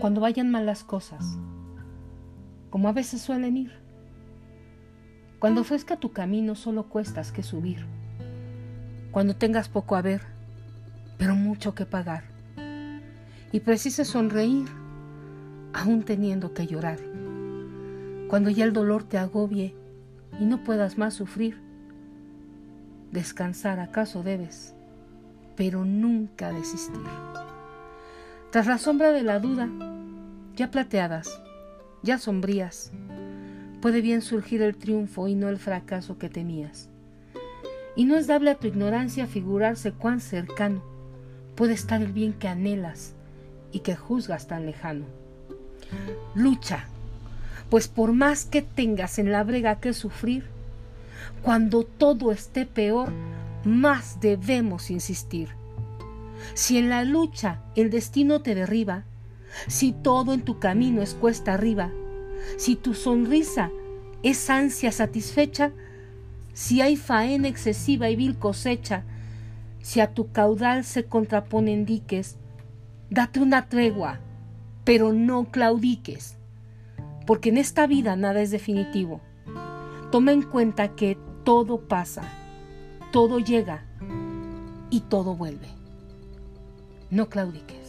cuando vayan mal las cosas, como a veces suelen ir. Cuando ofrezca tu camino solo cuestas que subir. Cuando tengas poco a ver, pero mucho que pagar. Y precises sonreír, aún teniendo que llorar. Cuando ya el dolor te agobie y no puedas más sufrir. Descansar acaso debes, pero nunca desistir. Tras la sombra de la duda, ya plateadas, ya sombrías, puede bien surgir el triunfo y no el fracaso que temías. Y no es dable a tu ignorancia figurarse cuán cercano puede estar el bien que anhelas y que juzgas tan lejano. Lucha, pues por más que tengas en la brega que sufrir, cuando todo esté peor, más debemos insistir. Si en la lucha el destino te derriba, si todo en tu camino es cuesta arriba, si tu sonrisa es ansia satisfecha, si hay faena excesiva y vil cosecha, si a tu caudal se contraponen diques, date una tregua, pero no claudiques, porque en esta vida nada es definitivo. Toma en cuenta que todo pasa, todo llega y todo vuelve. No claudiques.